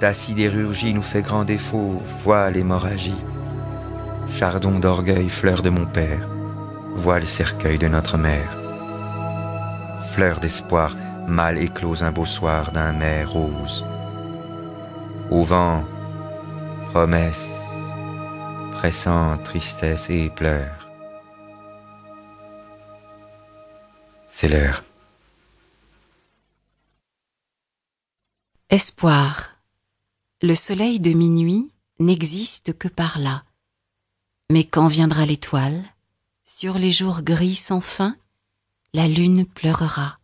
Ta sidérurgie nous fait grand défaut, voile l'hémorragie. Chardon d'orgueil, fleur de mon père, voile le cercueil de notre mère. Fleur d'espoir, mal éclose un beau soir d'un mai rose. Au vent, promesse, pressant tristesse et pleurs. C'est l'heure. Espoir. Le soleil de minuit n'existe que par là. Mais quand viendra l'étoile, sur les jours gris sans fin, la lune pleurera,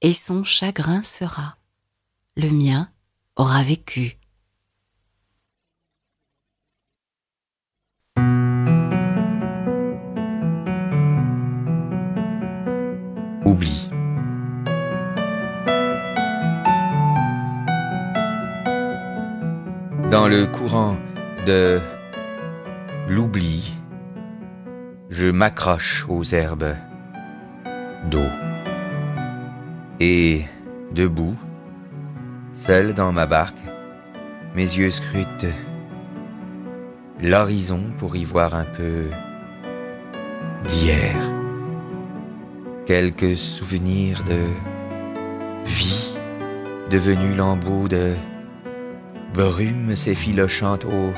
et son chagrin sera. Le mien aura vécu. Dans le courant de l'oubli, je m'accroche aux herbes d'eau. Et debout, seul dans ma barque, mes yeux scrutent l'horizon pour y voir un peu d'hier. Quelques souvenirs de vie devenus lambeaux de brume s'effilochant au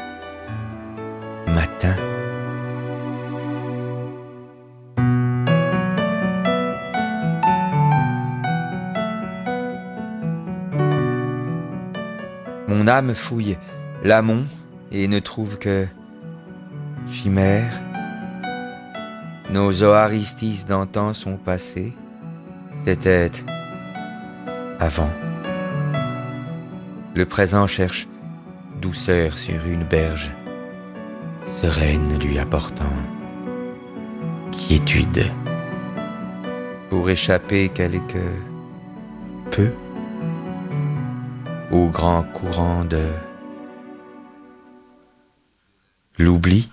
matin. Mon âme fouille l'amont et ne trouve que chimère. Nos oaristis d'antan sont passés, c'était avant. Le présent cherche douceur sur une berge, sereine lui apportant quiétude. Pour échapper quelque peu au grand courant de l'oubli.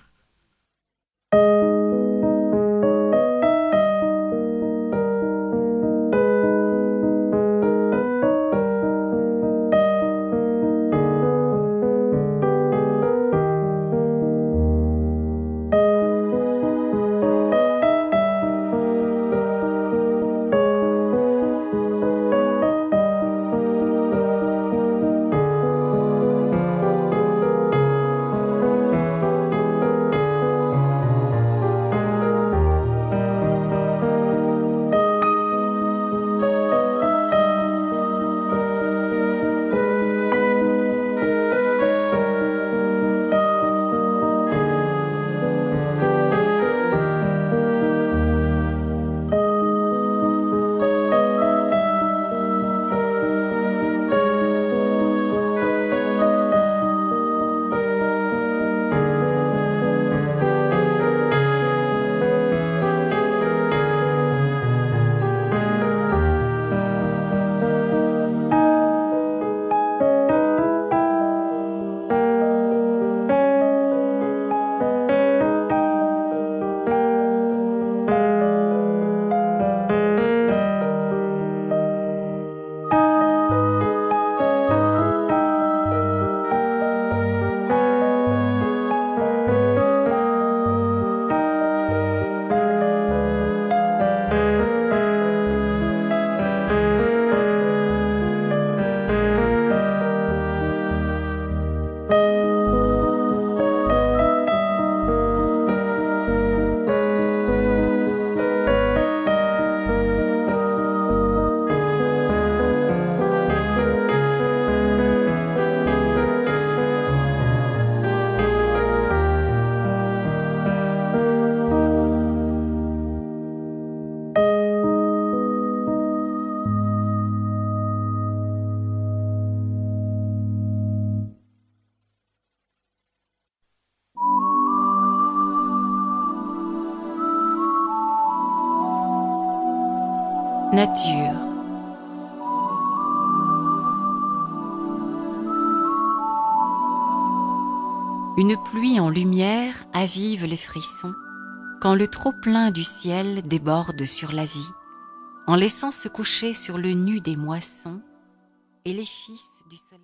Nature. Une pluie en lumière avive les frissons quand le trop-plein du ciel déborde sur la vie, en laissant se coucher sur le nu des moissons et les fils du soleil.